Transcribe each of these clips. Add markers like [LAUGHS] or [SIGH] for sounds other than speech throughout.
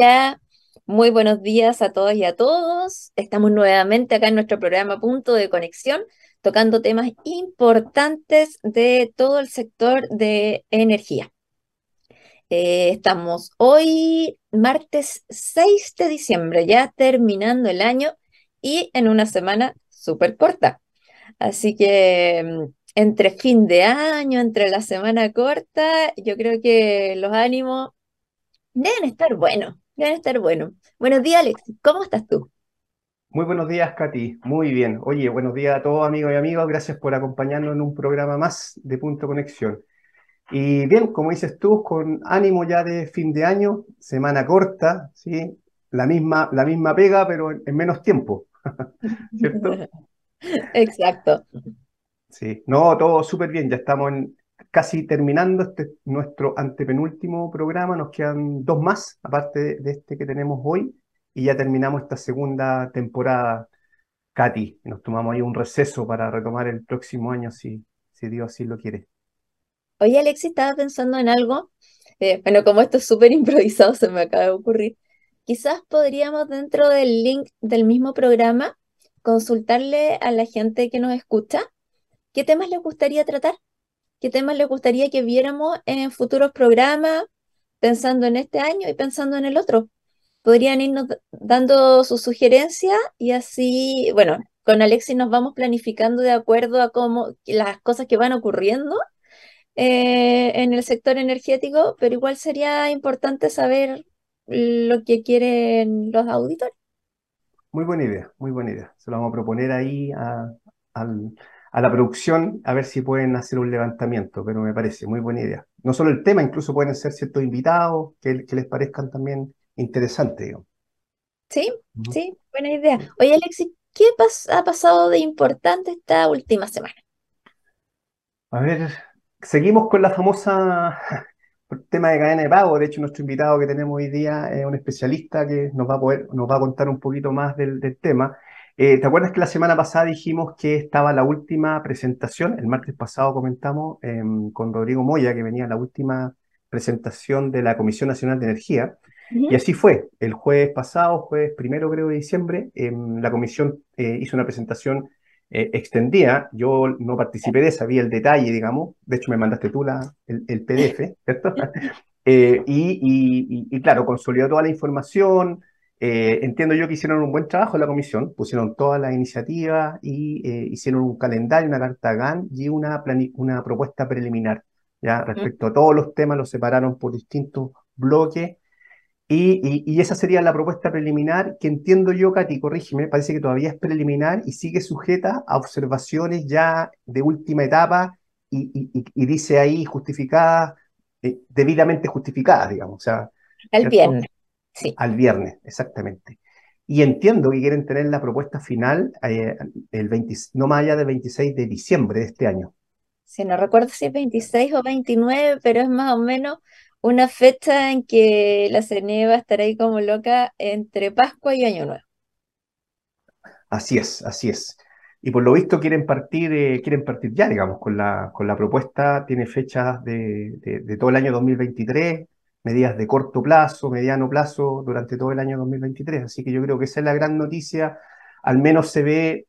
Hola, muy buenos días a todas y a todos. Estamos nuevamente acá en nuestro programa Punto de Conexión, tocando temas importantes de todo el sector de energía. Eh, estamos hoy, martes 6 de diciembre, ya terminando el año y en una semana súper corta. Así que mm, entre fin de año, entre la semana corta, yo creo que los ánimos deben estar buenos, deben estar buenos. Buenos días, Alex. ¿Cómo estás tú? Muy buenos días, Katy. Muy bien. Oye, buenos días a todos amigos y amigas. Gracias por acompañarnos en un programa más de Punto Conexión. Y bien, como dices tú, con ánimo ya de fin de año, semana corta, ¿sí? La misma, la misma pega, pero en menos tiempo, [LAUGHS] ¿cierto? [LAUGHS] Exacto. Sí, no, todo súper bien. Ya estamos en- casi terminando este nuestro antepenúltimo programa. Nos quedan dos más, aparte de, este que tenemos hoy, y ya terminamos esta segunda temporada, Katy. Nos tomamos ahí un receso para retomar el próximo año, si, si Dios así lo quiere. Oye, Alexis, estaba pensando en algo. Eh, bueno, como esto es súper improvisado, se me acaba de ocurrir. Quizás podríamos dentro del link del mismo programa consultarle a la gente que nos escucha qué temas les gustaría tratar, qué temas les gustaría que viéramos en futuros programas, pensando en este año y pensando en el otro. Podrían irnos dando sus sugerencias y así, bueno, con Alexis nos vamos planificando de acuerdo a cómo las cosas que van ocurriendo eh, en el sector energético, pero igual sería importante saber lo que quieren los auditores. Muy buena idea, muy buena idea. Se lo vamos a proponer ahí a, al- a la producción a ver si pueden hacer un levantamiento, pero me parece muy buena idea. No solo el tema, incluso pueden ser ciertos invitados que, que les parezcan también interesantes, digamos. Sí, sí, buena idea. Oye, Alexis, ¿qué pas- ha pasado de importante esta última semana? A ver, seguimos con la famosa [LAUGHS] tema de cadena de pago. De hecho, nuestro invitado que tenemos hoy día es un especialista que nos va a poder, nos va a contar un poquito más del, del tema. Eh, ¿te acuerdas que la semana pasada dijimos que estaba la última presentación? El martes pasado comentamos em, con Rodrigo Moya que venía la última presentación de la Comisión Nacional de Energía. Y así fue. El jueves pasado, jueves primero creo de diciembre, em, la comisión eh, hizo una presentación eh, extendida. Yo no participé de esa, vi el detalle, digamos. De hecho, me mandaste tú la, el, el PDF, ¿cierto? [LAUGHS] Eh, y, y- y- y, claro, consolidó toda la información. Eh, entiendo yo que hicieron un buen trabajo en la comisión, pusieron todas las iniciativas y eh, hicieron un calendario, una carta GAN y una, una propuesta preliminar. ¿ya? Respecto a todos los temas, los separaron por distintos bloques y, y- y esa sería la propuesta preliminar que entiendo yo, Katy, corrígeme, parece que todavía es preliminar y sigue sujeta a observaciones ya de última etapa y, y- y- y dice ahí justificadas, eh, debidamente justificadas, digamos, o sea, El ¿cierto? viernes, sí. Al viernes, exactamente. Y entiendo que quieren tener la propuesta final eh, el 20 no más allá del 26 de diciembre de este año. Sí, no recuerdo si es 26 o 29, pero es más o menos una fecha en que la CNE va a estar ahí como loca entre Pascua y Año Nuevo. Así es, así es. Y por lo visto quieren partir, eh, quieren partir ya, digamos, con la, con la propuesta. Tiene fechas de, de- de todo el año 2023, medidas de corto plazo, mediano plazo durante todo el año 2023. Así que yo creo que esa es la gran noticia. Al menos se ve,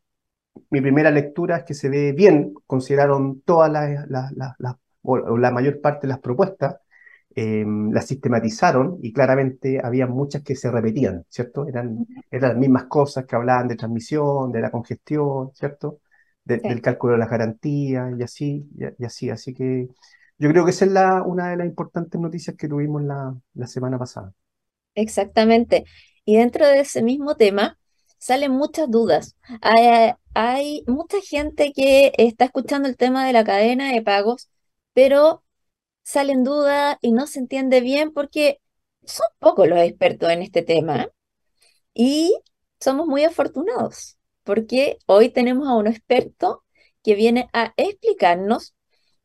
mi primera lectura es que se ve bien, consideraron todas las, las- las- las- o o la mayor parte de las propuestas eh, las sistematizaron y claramente había muchas que se repetían, ¿cierto? Eran, eran las mismas cosas que hablaban de transmisión, de la congestión, ¿cierto? De- del cálculo de las garantías y así, y, y así. Así que yo creo que esa es una de las importantes noticias que tuvimos la, la semana pasada. exactamente. Y dentro de ese mismo tema salen muchas dudas. Hay, hay mucha gente que está escuchando el tema de la cadena de pagos, pero salen dudas y no se entiende bien porque son pocos los expertos en este tema. Y somos muy afortunados porque hoy tenemos a un experto que viene a explicarnos,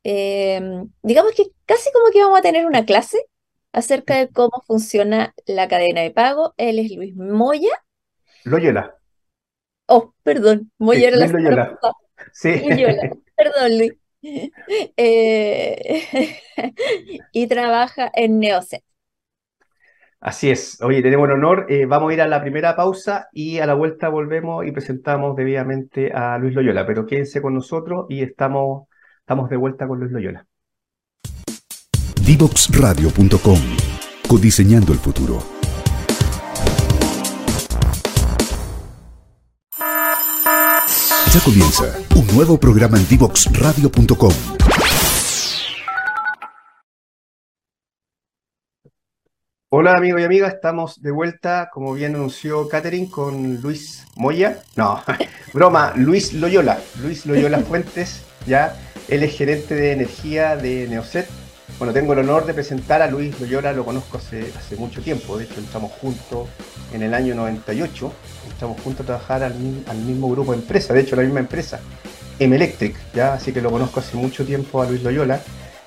em, digamos que casi como que vamos a tener una clase acerca de cómo funciona la cadena de pago. Él es Luis Moya. Loyola, Oh, perdón, Moya sí, era la Loyola, [LAUGHS] sí. Loyola, perdón, Luis. [LAUGHS] Eh, [LAUGHS] y trabaja en Neocet. Así es. Oye, tenemos el honor. Eh, vamos a ir a la primera pausa y a la vuelta volvemos y presentamos debidamente a Luis Loyola. Pero quédense con nosotros y estamos, estamos de vuelta con Luis Loyola. Divoxradio.com Codiseñando el futuro. Ya comienza un nuevo programa en Divoxradio.com Hola amigos y amigas, estamos de vuelta, como bien anunció Catherine, con Luis Moya. No, [LAUGHS] broma, Luis Loyola. Luis Loyola Fuentes, ya, él es gerente de energía de Neoset. Bueno, tengo el honor de presentar a Luis Loyola, lo conozco hace, mucho tiempo, de hecho estamos juntos en el año 98, estamos juntos a trabajar al, mismo grupo de empresa, de hecho la misma empresa, M Electric, ya, así que lo conozco hace mucho tiempo a Luis Loyola.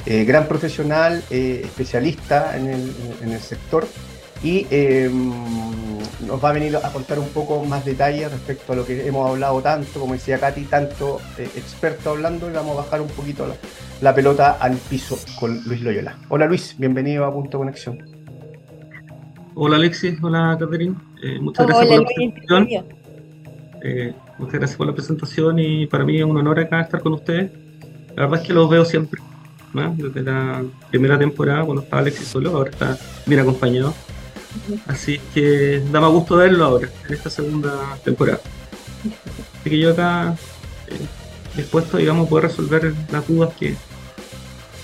Eh, gran profesional, eh, especialista en el, sector y em, nos va a venir a contar un poco más detalles respecto a lo que hemos hablado tanto, como decía Katy, tanto eh, experto hablando y vamos a bajar un poquito la, pelota al piso con Luis Loyola. Hola Luis, bienvenido a Punto Conexión. Hola Alexis, hola Catherine, muchas gracias por la presentación. muchas gracias por la presentación y para mí es un honor acá estar con ustedes. La verdad es que los veo siempre desde la primera temporada, cuando estaba Alexis solo, ahora está bien acompañado. Así que da más gusto verlo ahora, en esta segunda temporada. Así que yo acá eh, dispuesto, digamos, a poder resolver las dudas que,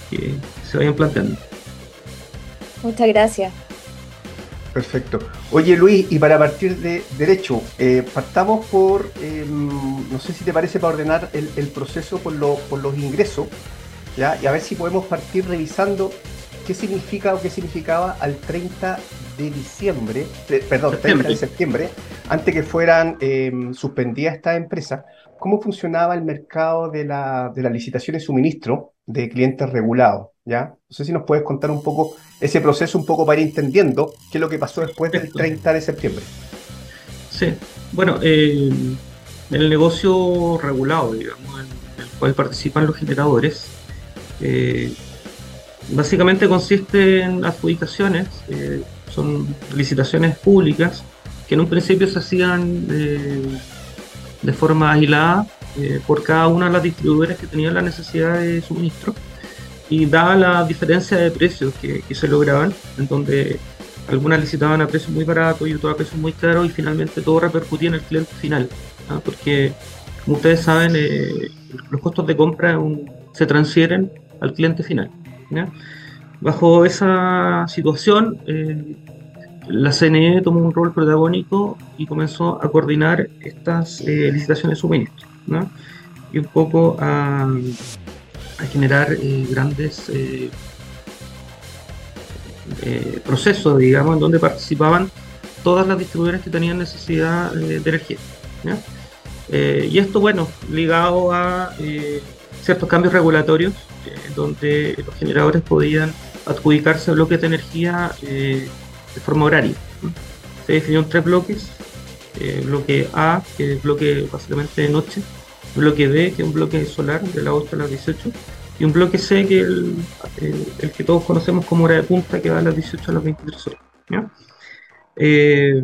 que se vayan planteando. Muchas gracias. Perfecto. Oye Luis, y para partir de derecho, eh, partamos por, em, no sé si te parece, para ordenar el, el proceso por, lo, por los ingresos y a ver si podemos partir revisando qué significa o qué significaba al 30 de diciembre, perdón, 30 de [LAUGHS] septiembre, antes que fueran em, suspendidas estas empresas, cómo funcionaba el mercado de la, de licitación y suministro de clientes regulados, ¿ya? No sé si nos puedes contar un poco ese proceso, un poco para ir entendiendo qué es lo que pasó después del 30 de septiembre. Sí, bueno, eh, el negocio regulado, digamos, en el cual participan los generadores, eh, básicamente consiste en adjudicaciones, eh, son licitaciones públicas que en un principio se hacían eh, de forma aislada por cada una de las distribuidoras que tenían la necesidad de suministro y dada la diferencia de precios que, se lograban, en donde algunas licitaban a precios muy baratos y otras a precios muy caros y finalmente todo repercutía en el cliente final, ¿ah? porque como ustedes saben los costos de compra se transfieren al cliente final. Bajo esa situación, eh, la CNE tomó un rol protagónico y comenzó a coordinar estas eh, licitaciones de suministro y un poco a, generar eh, grandes procesos, digamos, en donde participaban todas las distribuidoras que tenían necesidad de energía. y esto, bueno, ligado a ciertos cambios regulatorios donde los generadores podían adjudicarse bloques de energía eh, de forma horaria. Se definieron tres bloques, eh, bloque A, que es bloque básicamente de noche, bloque B, que es un bloque solar de las 8 a las 18, y un bloque C, que es el, que todos conocemos como hora de punta, que va a las 18 a las 23 horas. Eh,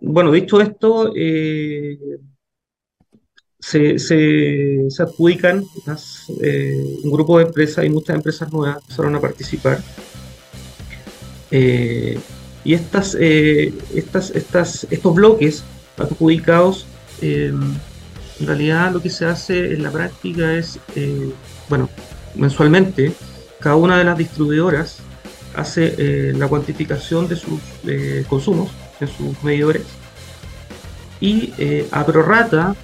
bueno, dicho esto, se, se, adjudican eh, un grupo de empresas y muchas empresas nuevas empezaron a participar. Eh, y estas, eh, estas, estas, estos bloques adjudicados, en realidad lo que se hace en la práctica es, bueno, mensualmente, cada una de las distribuidoras hace la cuantificación de sus consumos en sus medidores y a prorata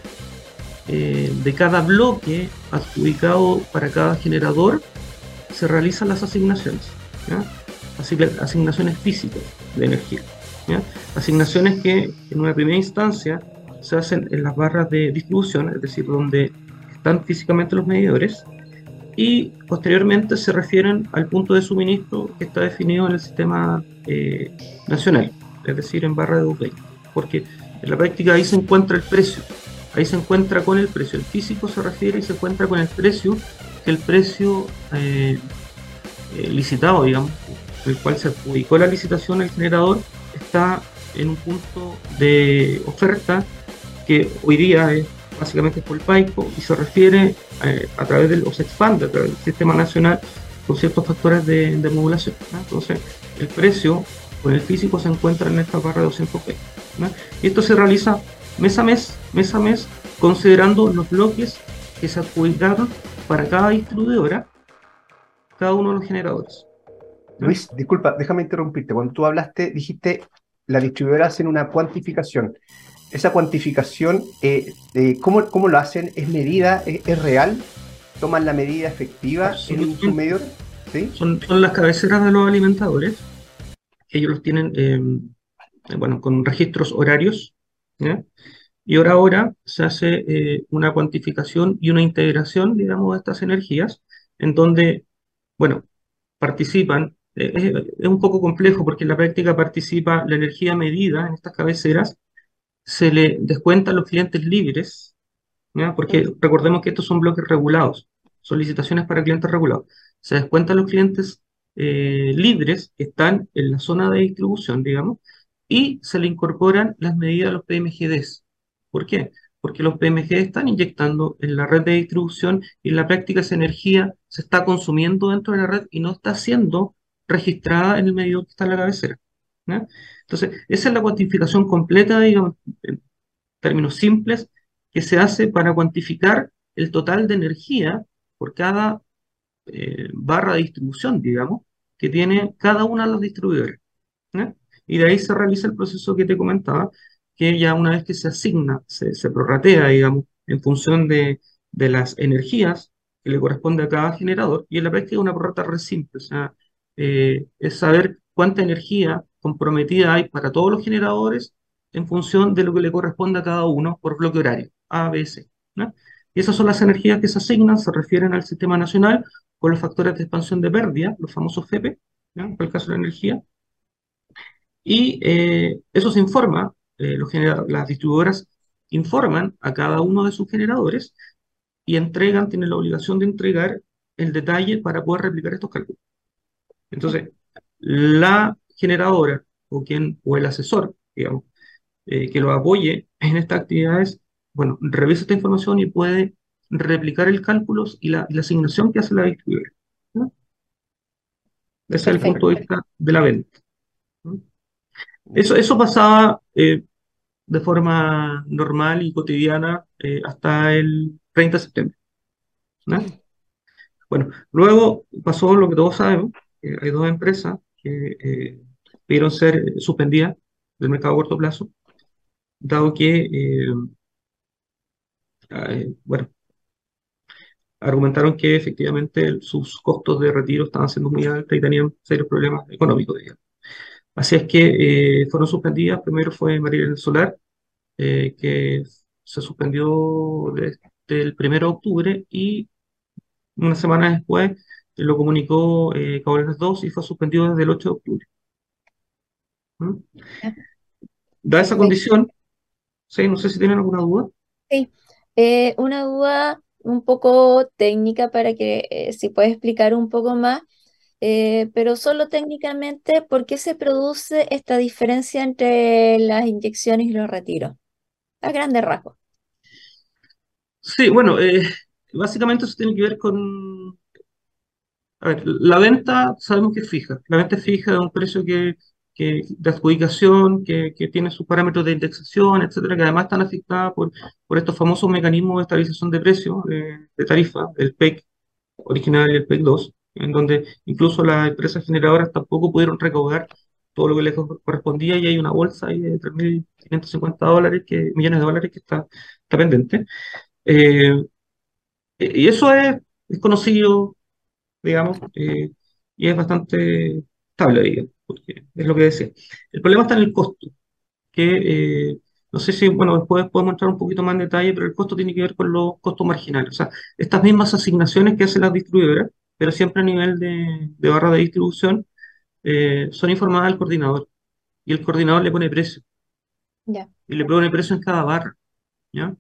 eh, de cada bloque adjudicado para cada generador se realizan las asignaciones, asignaciones físicas de energía, asignaciones que en una primera instancia se hacen en las barras de distribución, es decir, donde están físicamente los medidores, y posteriormente se refieren al punto de suministro que está definido en el sistema eh, nacional, es decir, en barra de 220, porque en la práctica ahí se encuentra el precio Ahí se encuentra con el precio. El físico se refiere y se encuentra con el precio, que el precio eh, eh, licitado, digamos, el cual se adjudicó la licitación el generador está en un punto de oferta que hoy día es básicamente por el PAICO y se refiere eh, a través del, o se expande a través del sistema nacional con ciertos factores de, modulación. Entonces, el precio con el físico se encuentra en esta barra de 200 p Y esto se realiza mes a mes, mes a mes, considerando los bloques que se adjudicaron para cada distribuidora, cada uno de los generadores. Luis, disculpa, déjame interrumpirte. Cuando tú hablaste, dijiste, la distribuidora hacen una cuantificación. Esa cuantificación, eh, eh, ¿cómo, ¿cómo, lo hacen? ¿Es medida? ¿Es, real? ¿Toman la medida efectiva en un medio? ¿Sí? Son, son, las cabeceras de los alimentadores. Ellos los tienen, eh, bueno, con registros horarios. Y ahora, ahora se hace una cuantificación y una integración, digamos, de estas energías, en donde, bueno, participan es, un poco complejo porque en la práctica participa la energía medida en estas cabeceras, se le descuenta a los clientes libres, porque recordemos que estos son bloques regulados, solicitaciones para clientes regulados. Se descuentan los clientes eh, libres que están en la zona de distribución, digamos, y se le incorporan las medidas a los PMGDs. ¿Por qué? Porque los PMG están inyectando en la red de distribución y en la práctica esa energía se está consumiendo dentro de la red y no está siendo registrada en el medio que está en la cabecera. Entonces, esa es la cuantificación completa, digamos, en términos simples, que se hace para cuantificar el total de energía por cada eh, barra de distribución, digamos, que tiene cada uno de los distribuidores. Y de ahí se realiza el proceso que te comentaba, que ya una vez que se asigna, se, prorratea, digamos, en función de, de, las energías que le corresponde a cada generador, y en la práctica es una prorrata re simple, o sea, eh, es saber cuánta energía comprometida hay para todos los generadores en función de lo que le corresponde a cada uno por bloque horario, A, B, C. Y esas son las energías que se asignan, se refieren al sistema nacional con los factores de expansión de pérdida, los famosos FEP, por el caso de la energía. Y eh, eso se informa, eh, los las distribuidoras informan a cada uno de sus generadores y entregan, tienen la obligación de entregar el detalle para poder replicar estos cálculos. Entonces, la generadora o, quien, o el asesor, digamos, eh, que lo apoye en estas actividades, bueno, revisa esta información y puede replicar el cálculo y la, asignación que hace la distribuidora. Ese es el punto de vista de la venta. Eso, eso pasaba eh, de forma normal y cotidiana eh, hasta el 30 de septiembre. Bueno, luego pasó lo que todos sabemos, hay dos empresas que eh, pudieron ser suspendidas del mercado a corto plazo, dado que, eh, bueno, argumentaron que efectivamente sus costos de retiro estaban siendo muy altos y tenían serios problemas económicos, digamos. Así es que eh, fueron suspendidas. Primero fue María del Solar, que se suspendió desde el 1 de octubre y una semana después lo comunicó eh, 2 y fue suspendido desde el 8 de octubre. ¿Mm? Da esa condición, sí, no sé si tienen alguna duda. Sí, eh, una duda un poco técnica para que eh, si puedes explicar un poco más, eh, pero solo técnicamente, ¿por qué se produce esta diferencia entre las inyecciones y los retiros? A grandes rasgos. Sí, bueno, básicamente eso tiene que ver con a ver, la venta sabemos que es fija. La venta es fija de un precio que, de adjudicación, que, tiene sus parámetros de indexación, etcétera, que además están afectadas por, por estos famosos mecanismos de estabilización de precios, de, tarifa, el PEC original y el PEC 2, en donde incluso las empresas generadoras tampoco pudieron recaudar todo lo que les correspondía y hay una bolsa ahí de 3.550 dólares, que, millones de dólares que está, está pendiente. Eh, y eso es, es conocido, digamos, eh, y es bastante estable, digamos, porque es lo que decía. El problema está en el costo, que eh, no sé si, bueno, después podemos entrar un poquito más en detalle, pero el costo tiene que ver con los costos marginales. O sea, estas mismas asignaciones que hacen las distribuidoras, pero siempre a nivel de, barra de distribución, eh, son informadas al coordinador. Y el coordinador le pone precio. Y le pone precio en cada barra. ¿ya?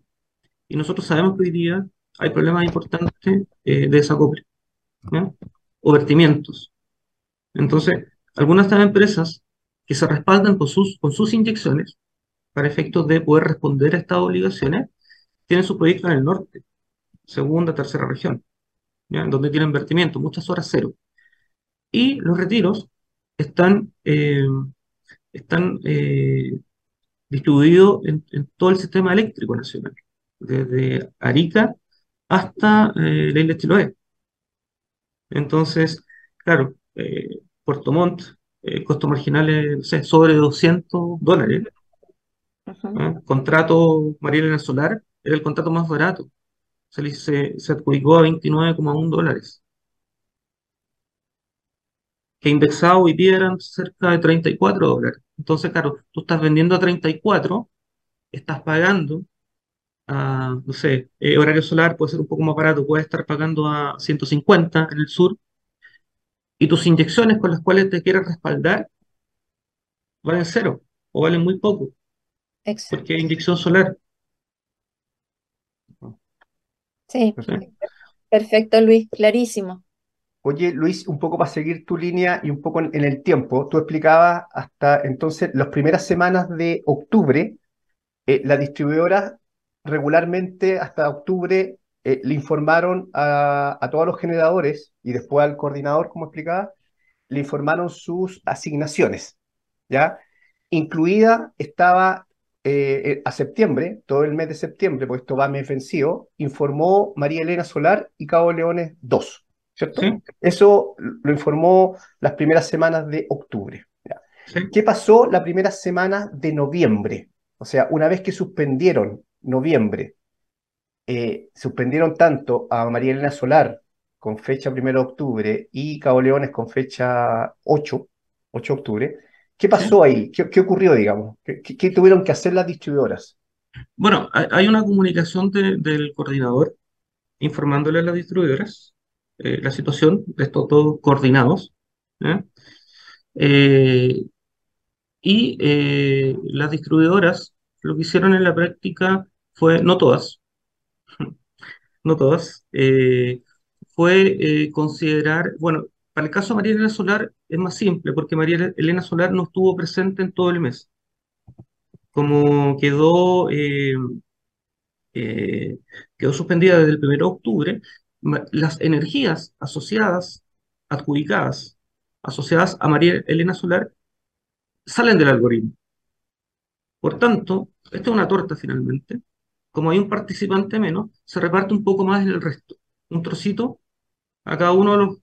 Y nosotros sabemos que hoy día hay problemas importantes de desacople o vertimientos. Entonces, algunas de estas empresas que se respaldan con sus, con sus inyecciones para efectos de poder responder a estas obligaciones, tienen su proyecto en el norte, segunda, tercera región, ¿ya? donde tienen vertimiento, muchas horas cero. Y los retiros están, eh, están eh, distribuidos en, todo el sistema eléctrico nacional, desde Arica hasta eh, la isla Chiloé. Entonces, claro, Puerto Montt, costo marginal sobre 200 dólares. Contrato María Solar era el contrato más barato. Se, se, se adjudicó a 29,1 dólares que indexado hoy día eran cerca de 34 dólares. Entonces, claro, tú estás vendiendo a 34, estás pagando a, no sé, eh, horario solar puede ser un poco más barato, puedes estar pagando a 150 en el sur, y tus inyecciones con las cuales te quieres respaldar valen cero o valen muy poco, Exacto. porque hay inyección solar. Sí, perfecto, Luis, clarísimo. Oye, Luis, un poco para seguir tu línea y un poco en, el tiempo, tú explicabas hasta entonces las primeras semanas de octubre, eh, las distribuidoras regularmente hasta octubre eh, le informaron a, a, todos los generadores y después al coordinador, como explicaba, le informaron sus asignaciones, ¿ya? Incluida estaba eh, a septiembre, todo el mes de septiembre, porque esto va a mes vencido, informó María Elena Solar y Cabo Leones 2. ¿cierto? Eso lo informó las primeras semanas de octubre. ¿Qué pasó la primera semana de noviembre? O sea, una vez que suspendieron noviembre, eh, suspendieron tanto a María Elena Solar con fecha 1 de octubre y Cabo Leones con fecha 8, 8 de octubre. ¿Qué pasó ahí? ¿Qué, ocurrió, digamos? ¿Qué, tuvieron que hacer las distribuidoras? Bueno, hay una comunicación del coordinador informándole a las distribuidoras eh, la situación de estos dos coordinados. Eh, y eh, las distribuidoras lo que hicieron en la práctica fue, no todas, [LAUGHS] no todas, fue considerar, bueno, para el caso de María Elena Solar es más simple, porque María Elena Solar no estuvo presente en todo el mes. Como quedó, quedó suspendida desde el 1 de octubre, las energías asociadas, adjudicadas, asociadas a María Elena Solar, salen del algoritmo. Por tanto, esta es una torta finalmente. Como hay un participante menos, se reparte un poco más en el resto. Un trocito a cada uno de los,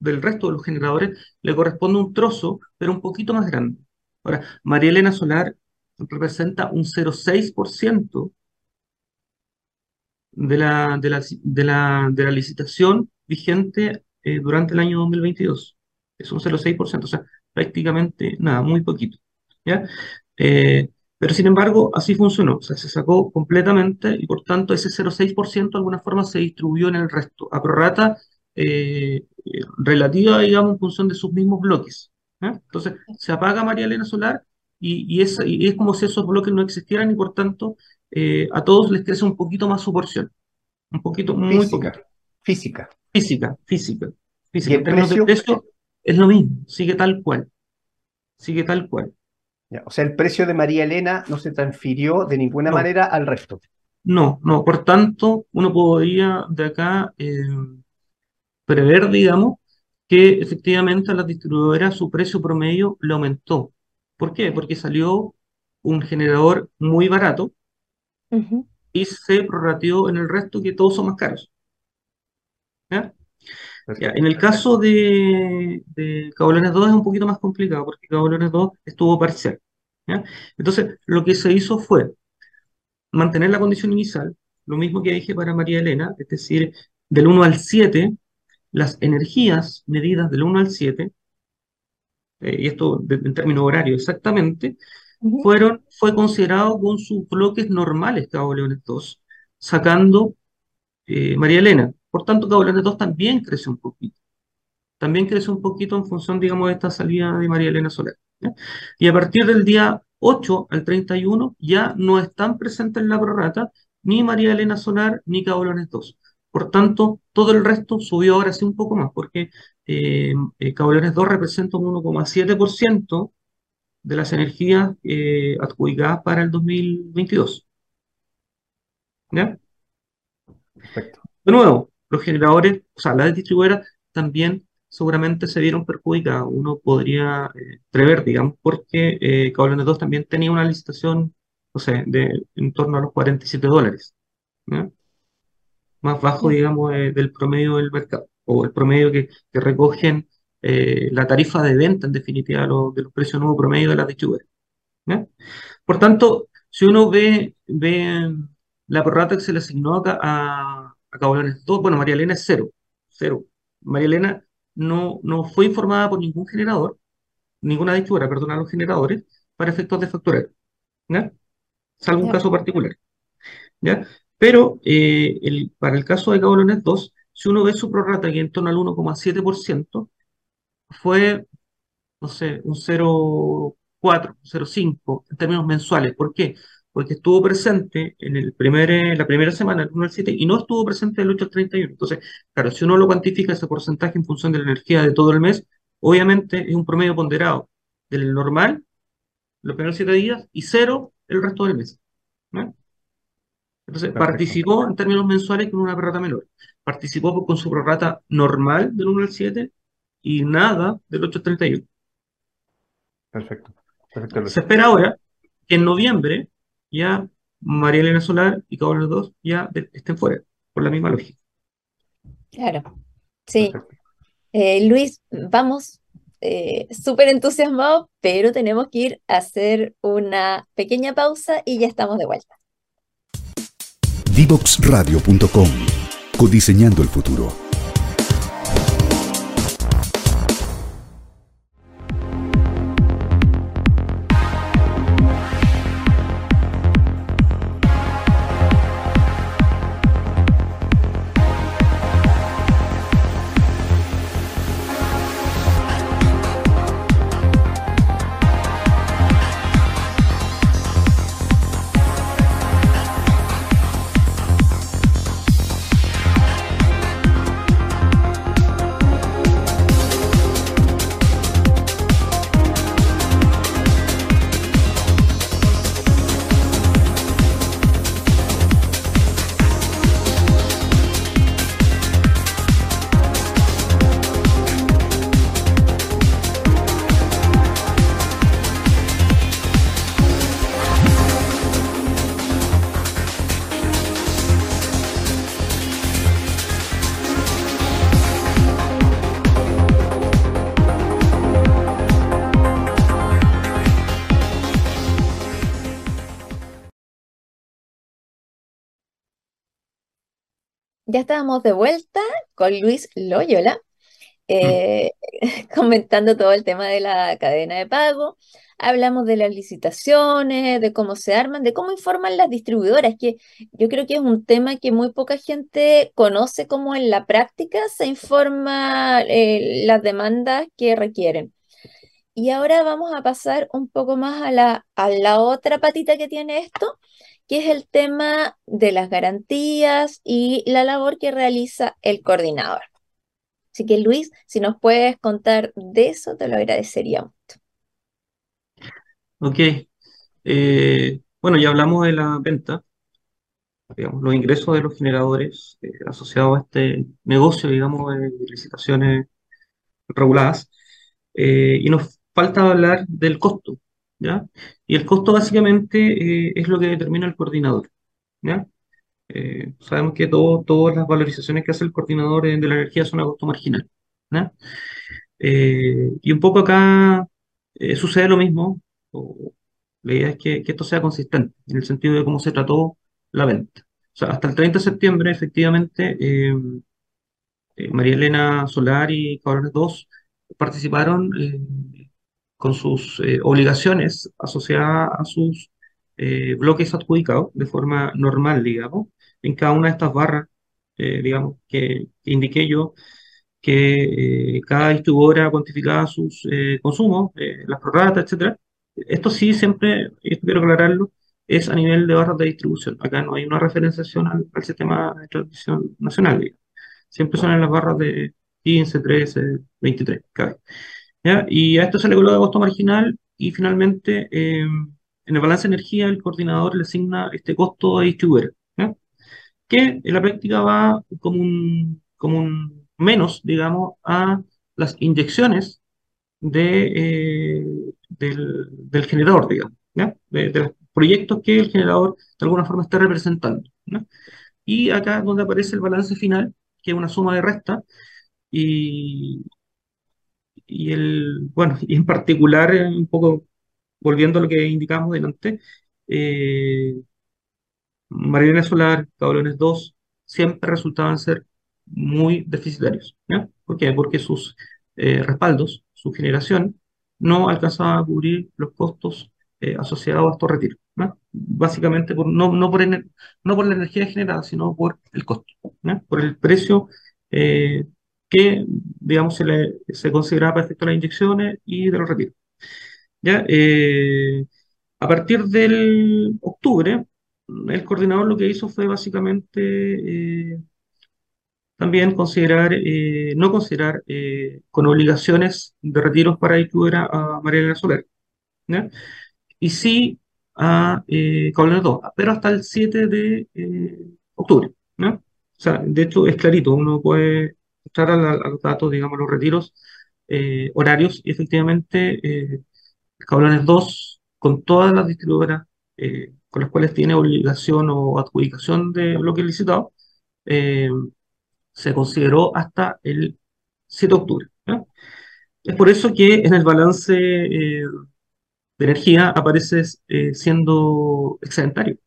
del resto de los generadores le corresponde un trozo, pero un poquito más grande. Ahora, María Elena Solar representa un 0,6% de la, de la, de la, de la licitación vigente eh, durante el año 2022. Es un 0,6%, o sea, prácticamente nada, muy poquito. ¿ya? Eh, pero sin embargo, así funcionó, o sea, se sacó completamente y por tanto ese 0,6% de alguna forma se distribuyó en el resto, a prorrata eh, relativa, digamos, en función de sus mismos bloques. Entonces, se apaga María Elena Solar y, y, es, y es como si esos bloques no existieran y por tanto eh, a todos les crece un poquito más su porción. Un poquito, muy poquito. Física. Física, física. física. En términos de precio es lo mismo, sigue tal cual. Sigue tal cual. o sea, el precio de María Elena no se transfirió de ninguna manera al resto. No, no. Por tanto, uno podría de acá eh, prever, digamos, que efectivamente a las distribuidoras su precio promedio le aumentó. ¿Por qué? Porque salió un generador muy barato, y se prorrateó en el resto que todos son más caros. En el caso de, de 2 es un poquito más complicado porque Cabolones 2 estuvo parcial. Entonces, lo que se hizo fue mantener la condición inicial, lo mismo que dije para María Elena, es decir, del 1 al 7, las energías medidas del 1 al 7, eh, y esto en términos horarios exactamente, fueron, fue considerado con sus bloques normales Cabo Leones 2, sacando eh, María Elena. Por tanto, Cabo Leones 2 también creció un poquito. También creció un poquito en función, digamos, de esta salida de María Elena Solar. Y a partir del día 8 al 31 ya no están presentes en la prorata ni María Elena Solar ni Cabo Leones 2. Por tanto, todo el resto subió ahora sí un poco más, porque eh, eh, 2 representa un 1,7% de las energías eh, adjudicadas para el 2022. ¿Ya? Perfecto. De nuevo, los generadores, o sea, las distribuidoras también seguramente se vieron perjudicadas. Uno podría eh, prever, digamos, porque eh, 2 también tenía una licitación, no sé, de en torno a los 47 dólares. Más bajo, digamos, eh, del promedio del mercado, o el promedio que, recogen eh, la tarifa de venta, en definitiva, de los precios nuevos promedio de las distribuidoras. Por tanto, si uno ve, ve la prorrata que se le asignó a, a, a 2, bueno, María Elena es cero, cero. María Elena no, no fue informada por ningún generador, ninguna distribuidora, perdón, a los generadores, para efectos de facturero, ¿ya? Salvo un caso particular, ¿ya? Pero eh, para el caso de Cabolones 2, si uno ve su prorrata, que en torno al 1,7%, fue, no sé, un 0,4, 0,5 en términos mensuales. ¿Por qué? Porque estuvo presente en el primer, la primera semana, el 1 al 7, y no estuvo presente el 8 al 31. Entonces, claro, si uno lo cuantifica ese porcentaje en función de la energía de todo el mes, obviamente es un promedio ponderado del normal, los primeros 7 días, y cero el resto del mes. Entonces, participó en términos mensuales con una prorrata menor. Participó con su prorrata normal del 1 al 7 y nada del 8 al 31. Perfecto. Perfecto. Se espera ahora que en noviembre ya María Elena Solar y cada uno de los dos ya estén fuera, por la misma lógica. Claro, sí. Eh, Luis, vamos eh, súper entusiasmados, pero tenemos que ir a hacer una pequeña pausa y ya estamos de vuelta. Divoxradio.com Codiseñando el futuro. Ya estábamos de vuelta con Luis Loyola, eh, [LAUGHS] comentando todo el tema de la cadena de pago. Hablamos de las licitaciones, de cómo se arman, de cómo informan las distribuidoras, que yo creo que es un tema que muy poca gente conoce cómo en la práctica se informa eh, las demandas que requieren. Y ahora vamos a pasar un poco más a la, a la otra patita que tiene esto, que es el tema de las garantías y la labor que realiza el coordinador. Así que Luis, si nos puedes contar de eso, te lo agradecería mucho. Ok. Eh, bueno, ya hablamos de la venta, digamos, los ingresos de los generadores eh, asociados a este negocio, digamos, de licitaciones reguladas. Eh, y nos falta hablar del costo, ¿ya? Y el costo básicamente eh, es lo que determina el coordinador, ¿ya? Eh, sabemos que todo, todas las valorizaciones que hace el coordinador de, la energía son a costo marginal, ¿ya? Eh, y un poco acá sucede lo mismo, la idea es que, esto sea consistente, en el sentido de cómo se trató la venta. Hasta el 30 de septiembre, efectivamente, María Elena Solar y Cabrones 2 participaron con sus eh, obligaciones asociadas a sus eh, bloques adjudicados de forma normal, digamos, en cada una de estas barras, eh, digamos, que, indiqué yo, que cada distribuidora cuantificaba sus consumos, las prorratas, etc. Esto sí, siempre, y esto quiero aclararlo, es a nivel de barras de distribución. Acá no hay una referenciación al, sistema de transmisión nacional. Siempre son en las barras de 15, 13, 23 Y a esto se le coloca costo marginal y finalmente eh, en el balance de energía el coordinador le asigna este costo a distribuidor, que en la práctica va como un, como un menos, digamos, a las inyecciones de, eh, del, generador, digamos, De, los proyectos que el generador de alguna forma está representando. Y acá donde aparece el balance final, que es una suma de resta, y, y el, bueno, y en particular, eh, un poco volviendo a lo que indicamos delante, eh, Solar, Cabrones 2, siempre resultaban ser muy deficitarios. ¿Por qué? Porque sus eh, respaldos, su generación, no alcanzaba a cubrir los costos eh, asociados a estos retiros. Básicamente no, no, por no por la energía generada, sino por el costo, por el precio que, digamos, se, le, se consideraba para efecto de las inyecciones y de los retiros. ¿Ya? a partir del octubre, el coordinador lo que hizo fue básicamente también considerar, eh, no considerar eh, con obligaciones de retiros para incluir a, María Soler, y sí a eh, 2, pero hasta el 7 de eh, octubre. ¿no? O sea, de hecho es clarito, uno puede entrar a, los datos, digamos, los retiros horarios, y efectivamente Cablones 2, con todas las distribuidoras con las cuales tiene obligación o adjudicación de bloque licitado, se consideró hasta el 7 de octubre. Es por eso que en el balance eh, de energía aparece eh, siendo excedentario.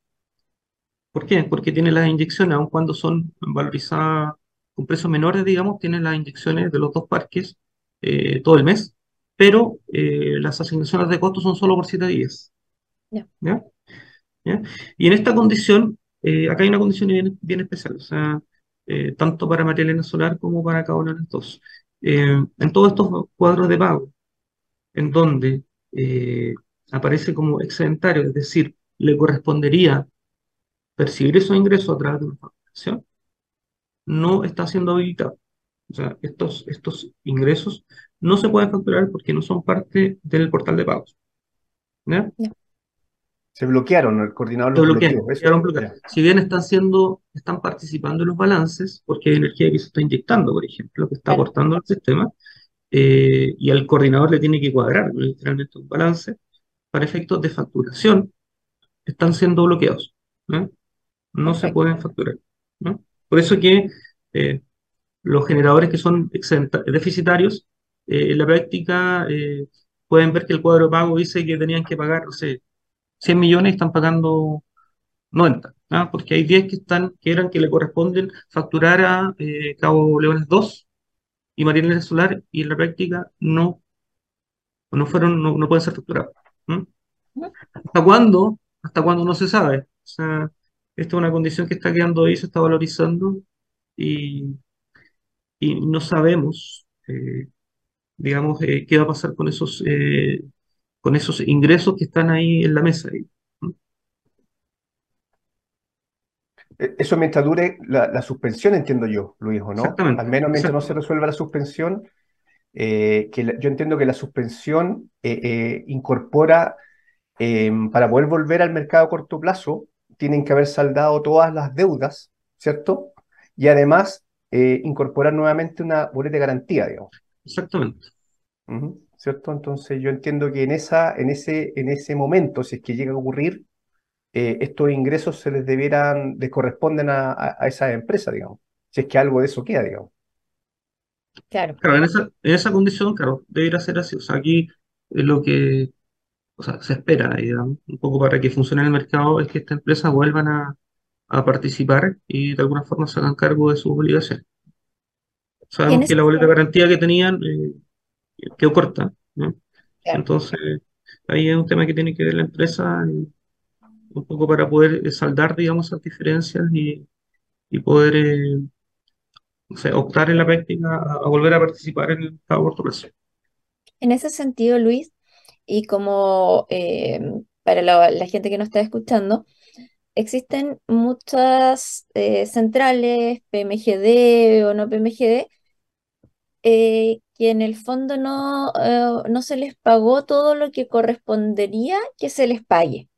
¿Por qué? Porque tiene las inyecciones, aun cuando son valorizadas con precios menores, digamos, tiene las inyecciones de los dos parques eh, todo el mes, pero las asignaciones de costos son solo por 7 días. Y en esta condición, acá hay una condición bien, bien especial. O sea, eh, tanto para María Elena Solar como para Cabonanes 2. Eh, en todos estos cuadros de pago, en donde eh, aparece como excedentario, es decir, le correspondería percibir esos ingresos a través de una facturación, no está siendo habilitado. O sea, estos, estos ingresos no se pueden facturar porque no son parte del portal de pagos. ¿Ya? Se bloquearon, el coordinador los bloqueó. Si bien están siendo, están participando en los balances, porque hay energía que se está inyectando, por ejemplo, que está aportando al sistema, eh, y al coordinador le tiene que cuadrar literalmente un balance, para efectos de facturación, están siendo bloqueados. No, se pueden facturar. Por eso que eh, los generadores que son deficitarios, eh, en la práctica pueden ver que el cuadro de pago dice que tenían que pagar, no sé, 100 millones y están pagando 90, ¿ah? porque hay 10 que están, que eran que le corresponden facturar a eh, Cabo Leones 2 y Marina Solar, y en la práctica no, no fueron, no, pueden ser facturados. ¿Hasta cuándo? ¿Hasta cuándo no se sabe? O sea, esta es una condición que está quedando ahí, se está valorizando y, y no sabemos, eh, digamos, eh, qué va a pasar con esos con esos ingresos que están ahí en la mesa. E, eso mientras dure la, suspensión, entiendo yo, Luis, ¿o no? Exactamente. Al menos mientras no se resuelva la suspensión, eh, que yo entiendo que la suspensión eh, eh, incorpora, em, para poder volver al mercado a corto plazo, tienen que haber saldado todas las deudas, ¿cierto? Y además incorporar nuevamente una boleta de garantía, digamos. Exactamente. ¿cierto? Entonces yo entiendo que en, esa, en, ese, en ese momento, si es que llega a ocurrir, eh, estos ingresos se les debieran, les corresponden a, a, esa empresa, digamos, si es que algo de eso queda, digamos. Claro. Claro, en esa, en esa condición, claro, debería ser así. O sea, aquí lo que o sea, se espera, digamos, un poco para que funcione el mercado, es que estas empresas vuelvan a, a participar y de alguna forma se hagan cargo de sus obligaciones. Sabemos que la boleta de garantía que tenían eh, quedó corta. Entonces, ahí es un tema que tiene que ver la empresa un poco para poder saldar, digamos, esas diferencias y, poder eh, optar en la práctica a, volver a participar en el pago En ese sentido, Luis, y como eh, para la, gente que no está escuchando, existen muchas eh, centrales, PMGD o no PMGD, eh, que en el fondo no, no se les pagó todo lo que correspondería que se les pague.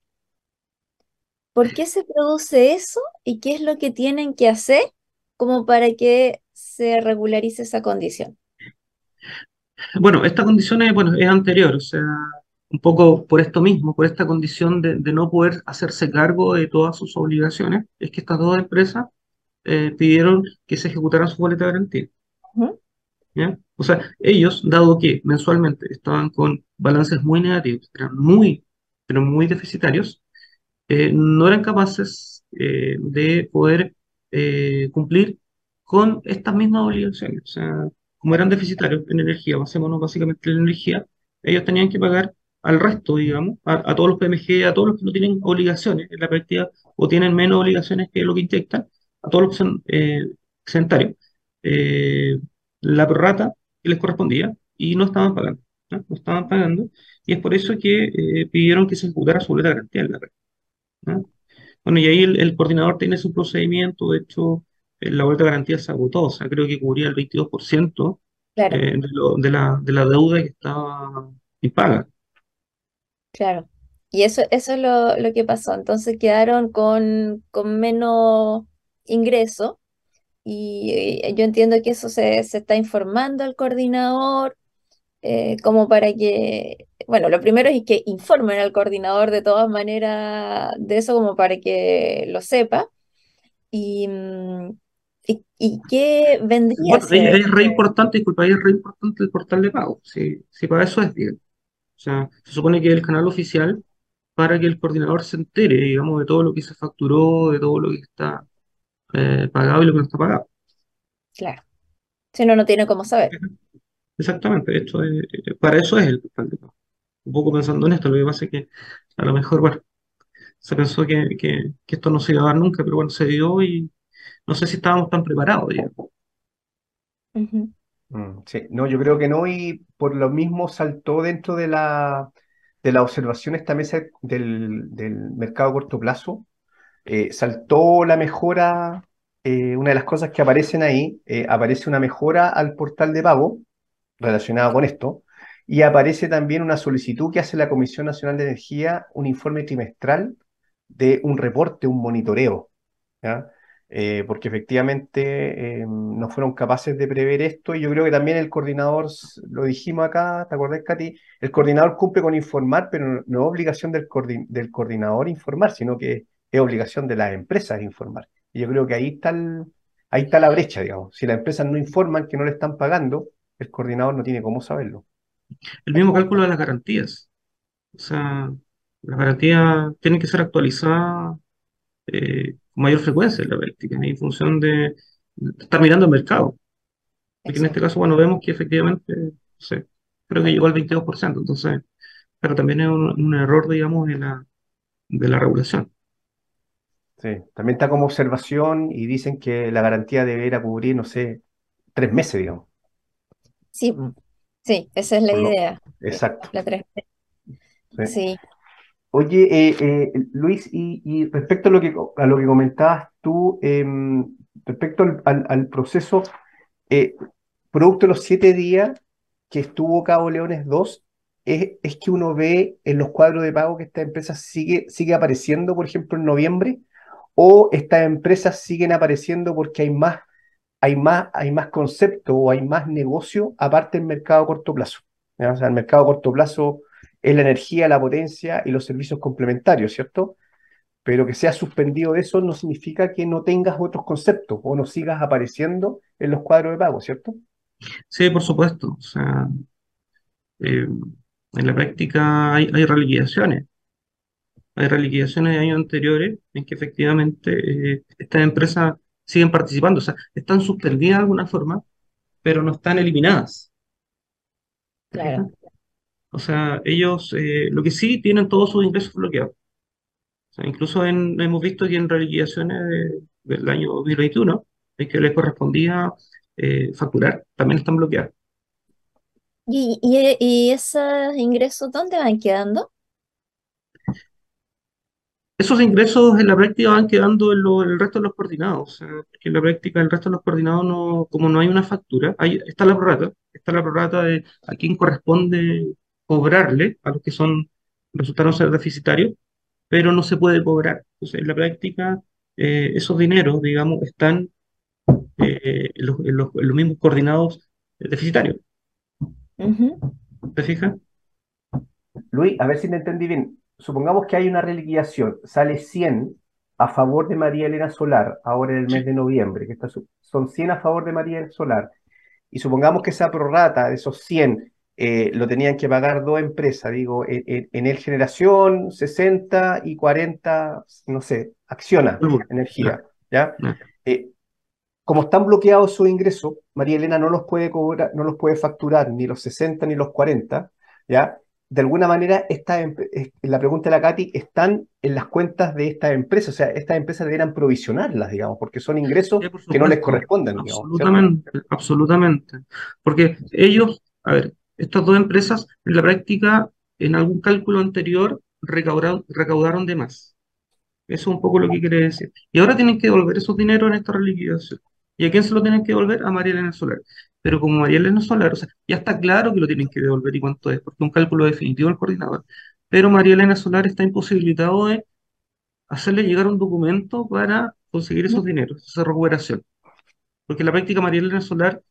¿Por qué se produce eso y qué es lo que tienen que hacer como para que se regularice esa condición? Bueno, esta condición es, bueno, es anterior, o sea, un poco por esto mismo, por esta condición de, de no poder hacerse cargo de todas sus obligaciones, es que estas dos empresas eh, pidieron que se ejecutaran su boleta de garantía. O sea, ellos, dado que mensualmente estaban con balances muy negativos, eran muy, pero muy deficitarios, eh, no eran capaces eh, de poder cumplir con estas mismas obligaciones. O sea, como eran deficitarios en energía, basémonos básicamente en energía, ellos tenían que pagar al resto, digamos, a, a todos los PMG, a todos los que no tienen obligaciones en la práctica o tienen menos obligaciones que lo que inyectan, a todos los que son eh, exentarios, eh, la prorrata que les correspondía y no estaban pagando, ¿no? No estaban pagando, y es por eso que eh, pidieron que se ejecutara su boleta de garantía en la red. ¿no? Bueno, y ahí el, el coordinador tiene su procedimiento, de hecho, la boleta de garantía se agotó, o sea, creo que cubría el 22% Claro, eh, de, lo- de la, de la deuda que estaba impaga. claro. Y eso, eso es lo, lo que pasó. Entonces quedaron con, con menos ingreso y eh, yo entiendo que eso se, se está informando al coordinador eh, como para que, bueno, lo primero es que informen al coordinador de todas maneras de eso como para que lo sepa. Y, mm, y, qué vendría a Bueno, es, ser, es re importante, disculpa, es re importante el portal de pago. Si, si para eso es bien. O sea, se supone que es el canal oficial para que el coordinador se entere, digamos, de todo lo que se facturó, de todo lo que está eh, pagado y lo que no está pagado. claro, si no, no tiene cómo saber. Exactamente, de hecho, eh, para eso es el portal de pago. Un poco pensando en esto, lo que pasa es que a lo mejor, bueno, se pensó que, que, que esto no se iba a dar nunca, pero bueno, se dio y no sé si estábamos tan preparados, Mm, sí, no, yo creo que no, y por lo mismo saltó dentro de la, de la observación esta mesa del, del mercado a corto plazo, eh, saltó la mejora, eh, una de las cosas que aparecen ahí, eh, aparece una mejora al portal de pago relacionada con esto, y aparece también una solicitud que hace la Comisión Nacional de Energía, un informe trimestral de un reporte, un monitoreo, ¿ya? Eh, porque efectivamente eh, no fueron capaces de prever esto y yo creo que también el coordinador, lo dijimos acá, ¿te acordás, Katy? El coordinador cumple con informar, pero no, es obligación del, coordi- del coordinador informar, sino que es obligación de las empresas informar. Y yo creo que ahí está el- ahí está la brecha, digamos. Si las empresas no informan que no le están pagando, el coordinador no tiene cómo saberlo. El mismo cálculo de las garantías. O sea, las garantías tienen que ser actualizadas eh, mayor frecuencia en la práctica, en función de, de estar mirando el mercado. Porque en este caso, bueno, vemos que efectivamente, no sé, creo que llegó al 22%, entonces, pero también es un, un error, digamos, de la, de la regulación. Sí. También está como observación y dicen que la garantía deberá cubrir, no sé, tres meses, digamos. Sí, mm, sí, esa es la idea. Exacto. La tres. Sí. Sí, Oye, eh, eh, Luis, y, respecto a lo que, a lo que comentabas tú, em, respecto al, proceso, eh, producto de los siete días que estuvo Cabo Leones 2, es, que uno ve en los cuadros de pago que esta empresa sigue, sigue apareciendo, por ejemplo, en noviembre, o estas empresas siguen apareciendo porque hay más, hay más, hay más concepto o hay más negocio aparte del mercado corto plazo. ¿ya? O sea, el mercado corto plazo es la energía, la potencia y los servicios complementarios, ¿cierto? Pero que sea suspendido eso no significa que no tengas otros conceptos o no sigas apareciendo en los cuadros de pago, ¿cierto? Sí, por supuesto. O sea, eh, en la práctica hay, hay reliquidaciones. Hay reliquidaciones de años anteriores en que efectivamente eh, estas empresas siguen participando. O sea, están suspendidas de alguna forma, pero no están eliminadas. Claro. O sea, ellos eh, lo que sí tienen todos sus ingresos bloqueados. O sea, incluso en- hemos visto que en reliquidaciones de- del año 2021, en que les correspondía eh, facturar, también están bloqueados. ¿Y, y, y esos ingresos dónde van quedando? esos ingresos en la práctica van quedando en, lo- en el resto de los coordinados. O sea, en la práctica el resto de los coordinados, no, como no hay una factura, está la prorata, está la prorata de a quién corresponde cobrarle a los que son resultaron ser deficitarios, pero no se puede cobrar. Entonces, en la práctica, eh, esos dineros, digamos, están eh, en los, en los- en los mismos coordinados deficitarios. ¿Te fijas? Luis, a ver si te entendí bien. Supongamos que hay una reliquiación, sale 100 a favor de María Elena Solar, ahora en el mes de noviembre, que está su- son 100 a favor de María Elena Solar, y supongamos que esa prorrata de esos 100 eh, lo tenían que pagar dos empresas, digo, en, en- en El Generación 60 y 40, no sé, Acciona. Energía, ¿ya? Eh, como están bloqueados sus ingresos, María Elena no los puede cobrar, no los puede facturar ni los 60 ni los 40, ¿ya? De alguna manera, esta, es- la pregunta de la Katy, están en las cuentas de estas empresas, o sea, estas empresas deberían provisionarlas, digamos, porque son ingresos Sí, por que no les corresponden. Absolutamente, absolutamente. Porque ellos, a ver, estas dos empresas en la práctica, en algún cálculo anterior, recaudaron, recaudaron de más. Eso es un poco lo que quiere decir. Y ahora tienen que devolver esos dineros en esta reliquidación. ¿Y a quién se lo tienen que devolver? A María Elena Solar. Pero como María Elena Solar, o sea, ya está claro que lo tienen que devolver y cuánto es, porque es un cálculo definitivo del coordinador. Pero María Elena Solar está imposibilitado de hacerle llegar un documento para conseguir esos dineros, esa recuperación. Porque en la práctica María Elena Solar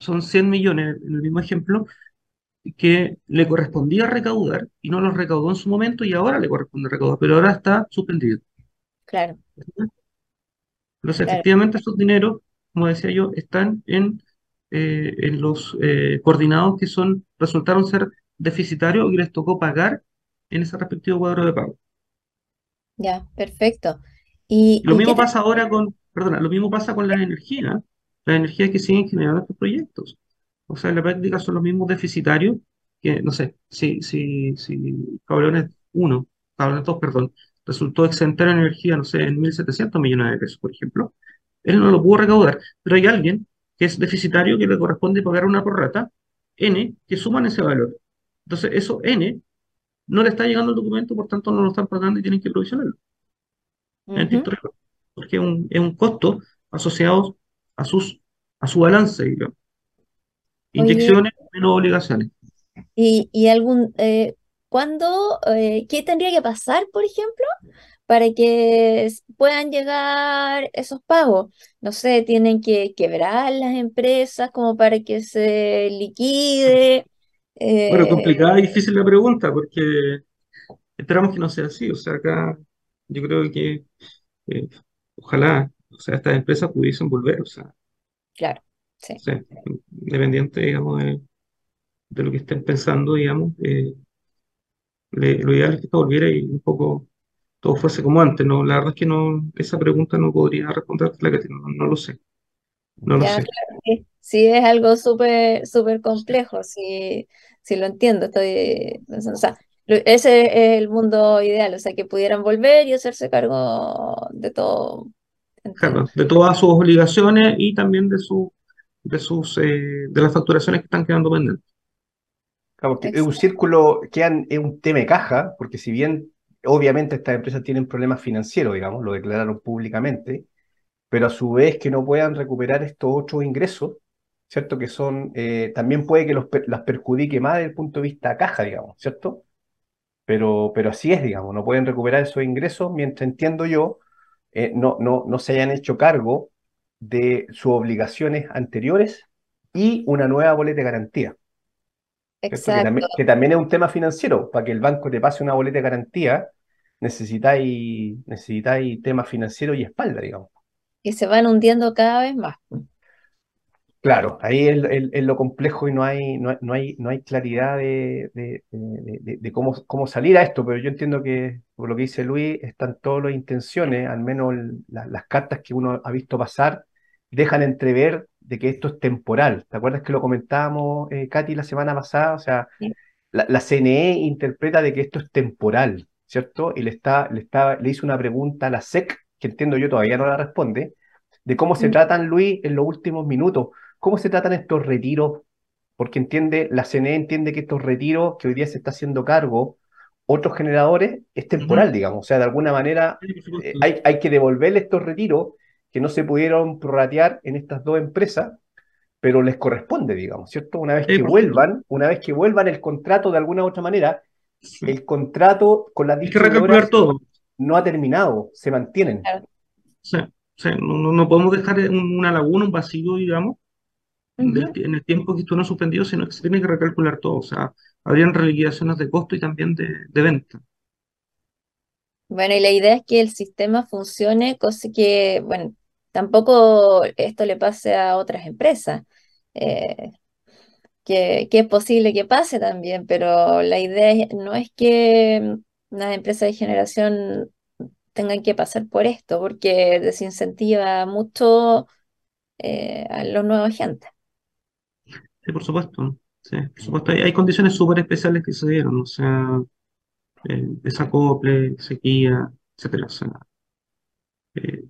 son 100 millones, en el mismo ejemplo, que le correspondía recaudar y no los recaudó en su momento y ahora le corresponde recaudar, pero ahora está suspendido. Claro, Entonces, claro. efectivamente, esos dineros, como decía yo, están en, eh, en los eh, coordinados que son, resultaron ser deficitarios y les tocó pagar en ese respectivo cuadro de pago. Ya, perfecto. ¿Y, lo y mismo pasa ahora con, perdona, lo mismo pasa con las energías, las energías que siguen generando estos proyectos. O sea, en la práctica son los mismos deficitarios que, no sé, si, si, si Cabrones 1, Cabrones 2, perdón, resultó exentar en energía, no sé, en 1.700 millones de pesos, por ejemplo, él no lo pudo recaudar, pero hay alguien que es deficitario que le corresponde pagar una prorrata, N, que suman ese valor. Entonces, eso N no le está llegando el documento, por tanto no lo están pagando y tienen que provisionarlo tiempo récord, porque es un, es un costo asociado a sus a su balance, digamos. Oye, Inyecciones menos obligaciones. ¿y, y algún... Eh, ¿cuándo... eh, qué tendría que pasar, por ejemplo, para que puedan llegar esos pagos? No sé, tienen que quebrar las empresas como para que se liquide. Bueno, eh, complicada y difícil la pregunta, porque esperamos que no sea así. O sea, acá yo creo que eh, ojalá, o sea, estas empresas pudiesen volver, o sea, claro, sí, o sea, independiente, digamos, de, de lo que estén pensando, digamos, eh, le- lo ideal es que esto volviera y un poco todo fuese como antes, ¿no? La verdad es que no, esa pregunta no podría responderte la que no, no lo sé, no lo ya, sé. claro, sí, sí es algo súper, súper complejo, sí, sí lo entiendo, estoy, o sea, ese es el mundo ideal, o sea, que pudieran volver y hacerse cargo de todo. Claro, de todas sus obligaciones y también de su, de sus eh, de las facturaciones que están quedando pendientes. Claro, porque es un Exacto, círculo que han- es un tema de caja, porque si bien obviamente estas empresas tienen problemas financieros, digamos, lo declararon públicamente, pero a su vez que no puedan recuperar estos otros ingresos, ¿cierto? Que son, eh, también puede que los, per- las perjudique más desde el punto de vista caja, digamos, ¿cierto? Pero, pero así es, digamos, no pueden recuperar esos ingresos mientras entiendo yo, eh, no, no, no se hayan hecho cargo de sus obligaciones anteriores y una nueva boleta de garantía. exacto, también, que también es un tema financiero. Para que el banco te pase una boleta de garantía, necesitáis, necesitáis temas financieros y espalda, digamos. que se van hundiendo cada vez más. Claro, ahí es, es- es lo complejo y no hay, no hay, no hay, no hay claridad de, de- de- de- de cómo, cómo salir a esto, pero yo entiendo que, por lo que dice Luis, están todas las intenciones, al menos el- la- las cartas que uno ha visto pasar, dejan entrever de que esto es temporal. ¿Te acuerdas que lo comentábamos, eh, Katy, la semana pasada? O sea, Sí, la, la CNE interpreta de que esto es temporal, ¿cierto? Y le está, le está, le hizo una pregunta a la SEC, que entiendo yo todavía no la responde, de cómo se Mm, tratan, Luis, en los últimos minutos. ¿Cómo se tratan estos retiros? Porque entiende, la CNE entiende que estos retiros que hoy día se está haciendo cargo otros generadores es temporal, digamos. O sea, de alguna manera eh, hay, hay, que devolverle estos retiros que no se pudieron prorratear en estas dos empresas, pero les corresponde, digamos, ¿cierto? Una vez que vuelvan, una vez que vuelvan el contrato de alguna u otra manera, el contrato con las distribuidoras todo. no ha terminado, se mantienen. Sí, no, no, podemos dejar una laguna, un vacío, digamos, en el tiempo que esto no ha suspendido, sino que se tiene que recalcular todo. O sea, habrían reliquidaciones de costo y también de, de venta. Bueno, y la idea es que el sistema funcione, cosa que, bueno, tampoco esto le pase a otras empresas, eh, que, es posible que pase también, pero la idea no es que las empresas de generación tengan que pasar por esto, porque desincentiva mucho eh, a los nuevos agentes. Sí, por supuesto. Sí, por supuesto. Hay, condiciones súper especiales que se dieron, o sea, eh, desacople, sequía, etcétera. O sea, eh,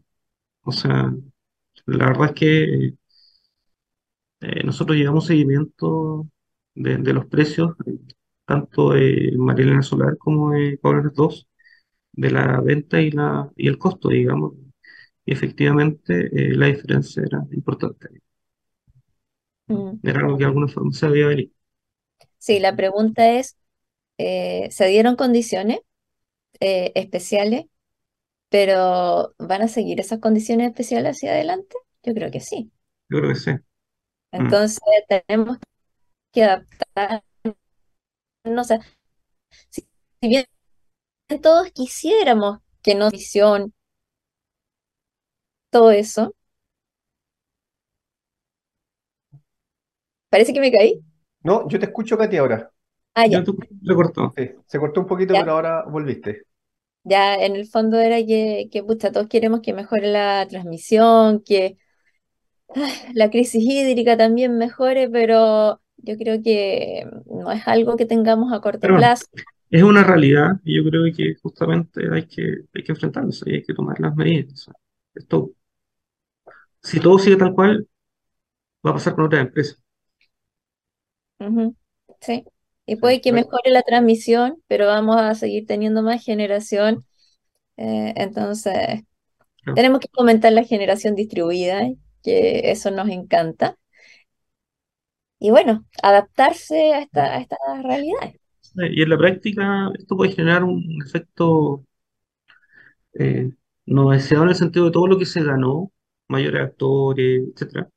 o sea, la verdad es que eh, nosotros llevamos seguimiento de, los precios, tanto de Marilena Solar como de Power 2, de la venta y, la, y el costo, digamos. Y efectivamente la diferencia era importante. Mm. Era algo que de alguna forma se había venido. Sí, la pregunta es, eh, ¿se dieron condiciones eh, especiales, pero ¿van a seguir esas condiciones especiales hacia adelante? Yo creo que sí. Yo creo que sí. Mm. Entonces tenemos que adaptarnos. A, si, si bien todos quisiéramos que nos visión todo eso, Parece que me caí. No, yo te escucho, Katy, ahora. Ah, ya. Se cortó. se cortó un poquito, pero ahora volviste. Ya, en el fondo era que, que pucha, todos queremos que mejore la transmisión, que ah, la crisis hídrica también mejore, pero yo creo que no es algo que tengamos a corto plazo. Es una realidad y yo creo que justamente hay que, hay que enfrentarse y hay que tomar las medidas. Esto, si todo sigue tal cual, va a pasar con otras empresas. Sí. Y puede que mejore la transmisión, pero vamos a seguir teniendo más generación. Eh, entonces, tenemos que comentar la generación distribuida, que eso nos encanta. Y bueno, adaptarse a, esta, a estas realidades. Y en la práctica, esto puede generar un efecto eh, no deseado en el sentido de todo lo que se ganó, mayores actores, etcétera,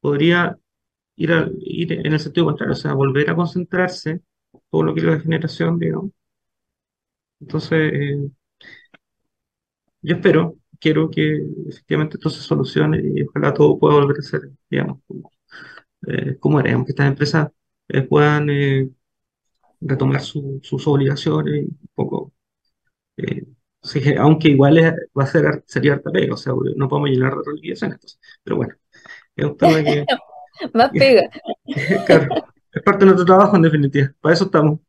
podría ir, en el sentido contrario, o sea, volver a concentrarse todo lo que es la generación, digamos. Entonces, eh, yo espero, quiero que efectivamente esto se solucione y ojalá todo pueda volver a ser, digamos, como, eh, que estas empresas eh, puedan retomar sus obligaciones un poco. aunque igual va a ser sería harta pega, o sea, no podemos llenar de reliquidaciones, pero bueno, es un tema que, [LAUGHS] Más [LAUGHS] pega. Claro, es parte de nuestro trabajo en definitiva, para eso estamos.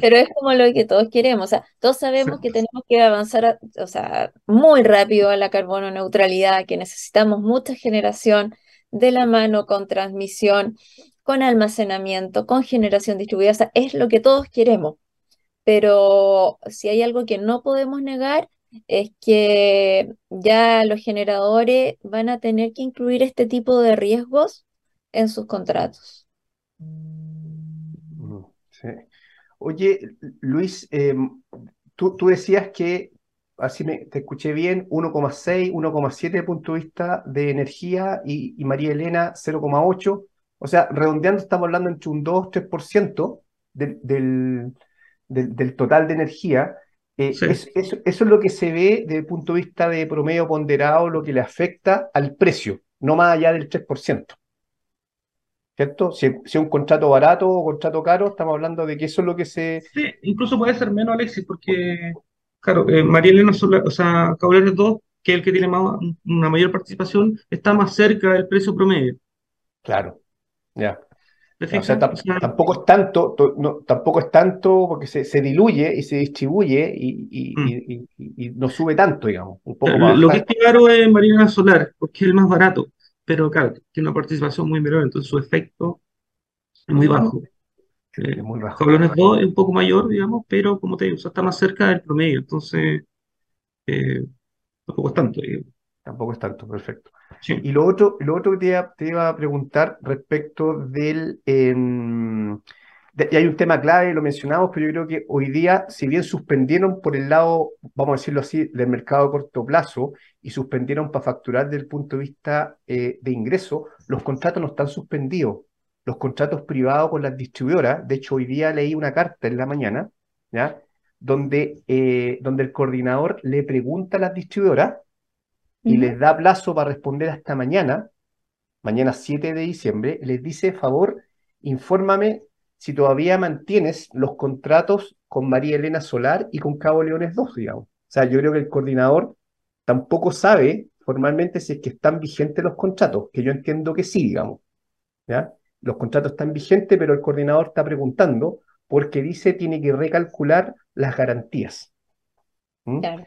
Pero es como lo que todos queremos, o sea, todos sabemos que tenemos que avanzar, o sea, muy rápido a la carbono neutralidad, que necesitamos mucha generación de la mano con transmisión, con almacenamiento, con generación distribuida, o sea, es lo que todos queremos. Pero si hay algo que no podemos negar es que ya los generadores van a tener que incluir este tipo de riesgos en sus contratos. Sí. Oye, Luis, em, tú, decías que, así me, te escuché bien, 1,6, 1,7 punto de vista de energía y, María Elena 0,8. O sea, redondeando estamos hablando entre un 2, 3% del, del, del, total de energía. Eh, eso, es lo que se ve desde el punto de vista de promedio ponderado, lo que le afecta al precio, no más allá del 3%. ¿Cierto? Si, es un contrato barato o contrato caro, estamos hablando de que eso es lo que se... Sí, incluso puede ser menos, Alexis, porque, claro, eh, María Elena o sea, Cauleres 2, que es el que tiene una mayor participación, está más cerca del precio promedio. Claro, ya. O sea, tampoco es tanto, no, tampoco es tanto porque se, diluye y se distribuye y, y, mm. no sube tanto, digamos. Un poco más lo que es claro es Marina Solar, porque es el más barato pero claro, tiene una participación muy menor, entonces su efecto es muy bajo. Eh, es muy bajo. Jabones 2 es un poco mayor, digamos, pero como te digo, o sea, está más cerca del promedio, entonces eh, tampoco es tanto, digamos. Tampoco es tanto, perfecto. Sí. Y lo otro, lo otro que te iba, te iba a preguntar respecto del... em, y hay un tema clave, lo mencionamos, pero yo creo que hoy día, si bien suspendieron por el lado, vamos a decirlo así, del mercado a corto plazo y suspendieron para facturar desde el punto de vista eh, de ingreso, los contratos no están suspendidos. Los contratos privados con las distribuidoras, de hecho hoy día leí una carta en la mañana, ¿ya? Donde, eh, donde el coordinador le pregunta a las distribuidoras y les da plazo para responder hasta mañana, mañana 7 de diciembre, les dice, favor, infórmame si todavía mantienes los contratos con María Elena Solar y con Cabo Leones 2, digamos. O sea, yo creo que el coordinador tampoco sabe formalmente si es que están vigentes los contratos, que yo entiendo que sí, digamos. ¿ya? Los contratos están vigentes, pero el coordinador está preguntando porque dice tiene que recalcular las garantías. ¿Mm? Claro.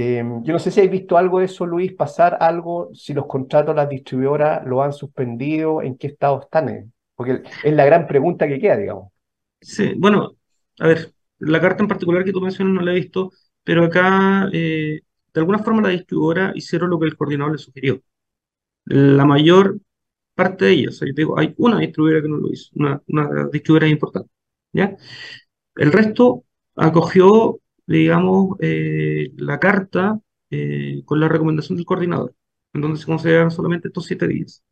Eh, yo no sé si habéis visto algo de eso, Luis, pasar algo, si los contratos las distribuidoras lo han suspendido, en qué estado están? Porque es la gran pregunta que queda, digamos. Sí, bueno, a ver, la carta en particular que tú mencionas no la he visto, pero acá, eh, de alguna forma, la distribuidora hicieron lo que el coordinador le sugirió. La mayor parte de ellas, o digo, hay una distribuidora que no lo hizo, una, distribuidora importante. El resto acogió, digamos, eh, la carta eh, con la recomendación del coordinador, en donde se consideran solamente estos siete días.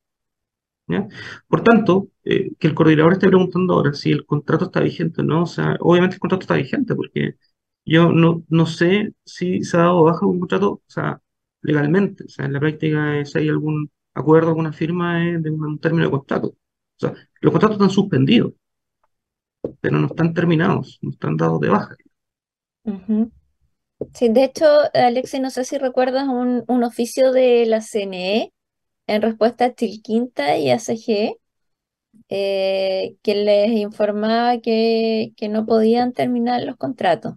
Por tanto, eh, que el coordinador esté preguntando ahora si el contrato está vigente o no, o sea, obviamente el contrato está vigente, porque yo no, no sé si se ha dado baja un contrato, o sea, legalmente, o sea, en la práctica, eh, si hay algún acuerdo, alguna firma eh, de un término de contrato. O sea, los contratos están suspendidos, pero no están terminados, no están dados de baja. Sí, de hecho, Alexi, no sé si recuerdas un, un oficio de la CNE en respuesta a Tilquinta y ACG, eh, que les informaba que, que no podían terminar los contratos.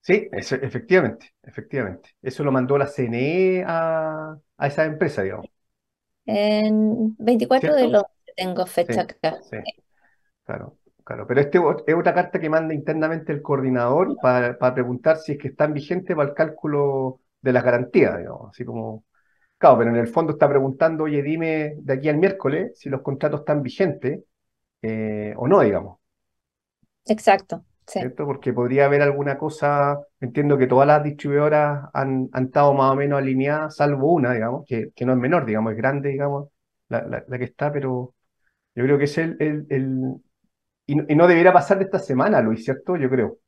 Sí, eso, efectivamente, efectivamente. Eso lo mandó la CNE a, a esa empresa, digamos. En 24 del ¿Cierto? 11 tengo fecha Sí, acá. sí, claro, claro. Pero este es otra carta que manda internamente el coordinador para, para preguntar si es que están vigentes para el cálculo de las garantías, digamos. Así como, claro, pero en el fondo está preguntando, oye, dime de aquí al miércoles si los contratos están vigentes eh, o no, digamos. Exacto, sí. ¿cierto? Porque podría haber alguna cosa, entiendo que todas las distribuidoras han, han estado más o menos alineadas, salvo una, digamos, que, que no es menor, digamos, es grande, digamos, la, la- la que está, pero yo creo que es el, el, el- y, no- y no debiera pasar de esta semana, Luis, ¿cierto? Yo creo.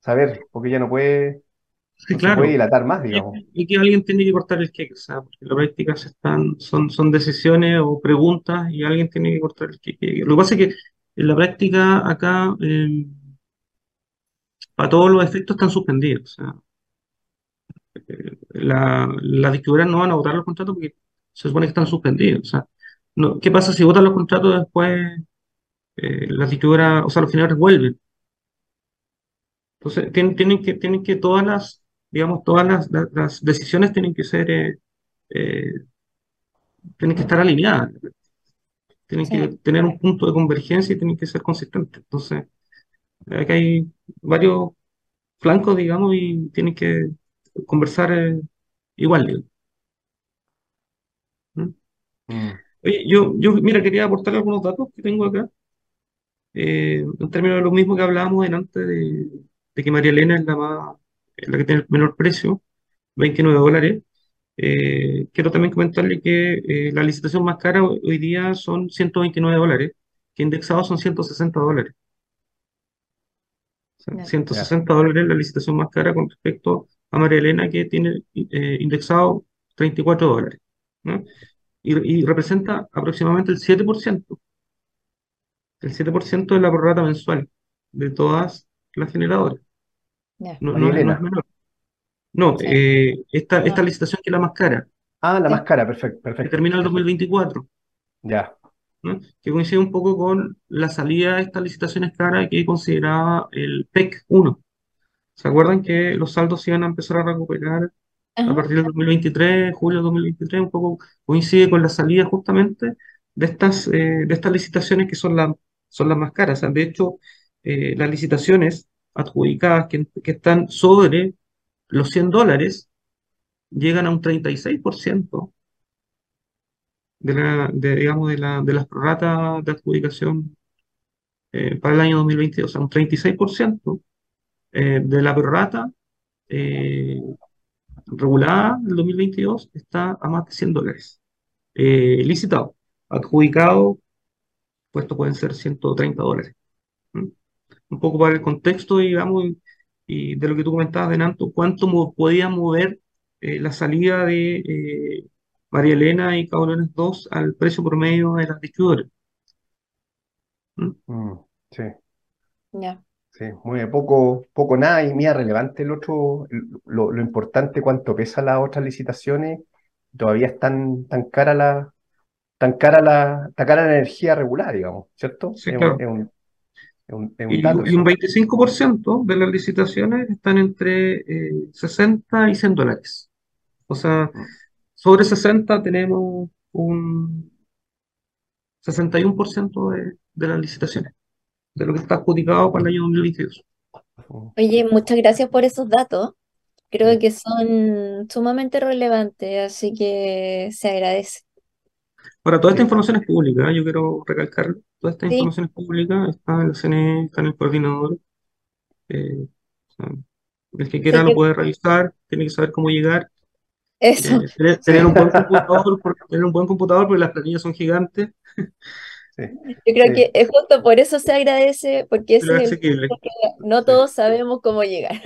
Saber, porque ya no puede, Sí, no se claro. puede dilatar más, Y, digamos. y que alguien tiene que cortar el queque, o sea, porque en la práctica se están, son, son decisiones o preguntas y alguien tiene que cortar el queque. Lo que pasa es que en la práctica acá, eh, para todos los efectos están suspendidos. O sea, eh, la, las distribuidoras no van a votar los contratos porque se supone que están suspendidos. O sea, no, ¿qué pasa si votan los contratos después? eh, las distribuidoras, o sea, los finales vuelven. Entonces, tienen, tienen que, tienen que todas las, digamos, todas las, las- las decisiones tienen que ser, eh, eh, tienen que estar alineadas, tienen Sí. que tener un punto de convergencia y tienen que ser consistentes. Entonces, aquí hay varios flancos, digamos, y tienen que conversar eh, igual. digamos. ¿Mm? Mm, Oye, yo, yo, mira, quería aportar algunos datos que tengo acá, eh, en términos de lo mismo que hablábamos antes de, de que María Elena es la más, la que tiene el menor precio, 29 dólares. Eh, quiero también comentarle que eh, la licitación más cara hoy día son 129 dólares, que indexados son 160 dólares. O sea, Ya. 160 dólares la licitación más cara con respecto a María Elena, que tiene eh, indexado 34 dólares. ¿no? Y, y representa aproximadamente el 7%, el 7% de la prorrata mensual de todas las generadoras. No, no es, no es Elena. menor. No, Sí. eh, esta, esta Ah. licitación que es la más cara, Ah, la más cara, perfecto, que perfecto. termina el perfecto. 2024. Ya, ¿no? que coincide un poco con la salida de estas licitaciones caras que consideraba el PEC 1. ¿Se acuerdan que los saldos se iban a empezar a recuperar a partir del 2023, julio del 2023? Un poco coincide con la salida justamente de estas, eh, de estas licitaciones que son las son las más caras. de hecho, eh, las licitaciones adjudicadas que, están sobre los 100 dólares llegan a un 36% de, la, de, digamos, de, la, de las prorratas de adjudicación eh, para el año 2022. O sea, un 36% eh, de la prorrata regulada del 2022 está a más de 100 dólares. licitado, adjudicado, puesto pueden ser 130 dólares un poco para el contexto, digamos, y, de lo que tú comentabas, Nanto, cuánto podía mover eh, la salida de eh, María Elena y Cabrones 2 al precio promedio de las distribuidoras. ¿Mm? Mm, sí. Ya. Sí, muy poco, poco nada, y mira, relevante el otro, lo, importante cuánto pesa las otras licitaciones, todavía es tan, tan cara la, tan cara la, tan cara la energía regular, digamos, ¿cierto? Sí, claro y, un 25% de las licitaciones están entre 60 eh, y 100 dólares. O sea, sobre 60 tenemos un 61% de, de las licitaciones, de lo que está adjudicado para el año 2022. Oye, muchas gracias por esos datos. Creo que son sumamente relevantes, así que se agradece. Ahora, toda esta información es pública, yo quiero recalcar, toda esta información es pública, está en el CNE, está en el coordinador. Eh, el que quiera lo puede revisar, tiene que saber cómo llegar. Eso. Eh, tener, un buen computador, porque, tener un buen computador porque las planillas son gigantes. Yo creo que es justo por eso se agradece, porque, es no todos sabemos cómo llegar.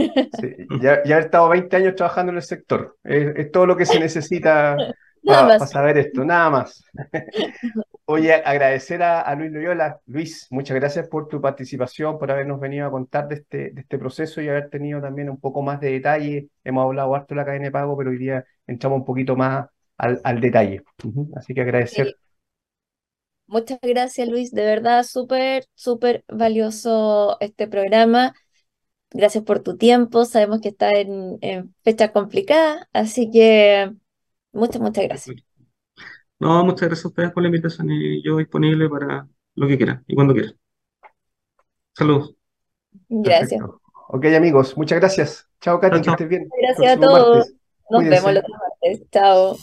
Ya, ya, he estado 20 años trabajando en el sector. Es, todo lo que se necesita para saber esto, nada más. [LAUGHS] Oye, agradecer a, Luis Loyola. Luis, muchas gracias por tu participación, por habernos venido a contar de este, de este proceso y haber tenido también un poco más de detalle. Hemos hablado harto de la cadena de pago, pero hoy día entramos un poquito más al, detalle. Así que agradecer. Muchas gracias, Luis. De verdad, súper, súper valioso este programa. Gracias por tu tiempo. Sabemos que está en, en fecha complicada, así que muchas, muchas gracias. No, muchas gracias a ustedes por la invitación y yo disponible para lo que quieran y cuando quieran. Saludos. Gracias. Ok, amigos, muchas gracias. Chao, Katy, que estés bien. Gracias a todos. Nos vemos los martes. Chao.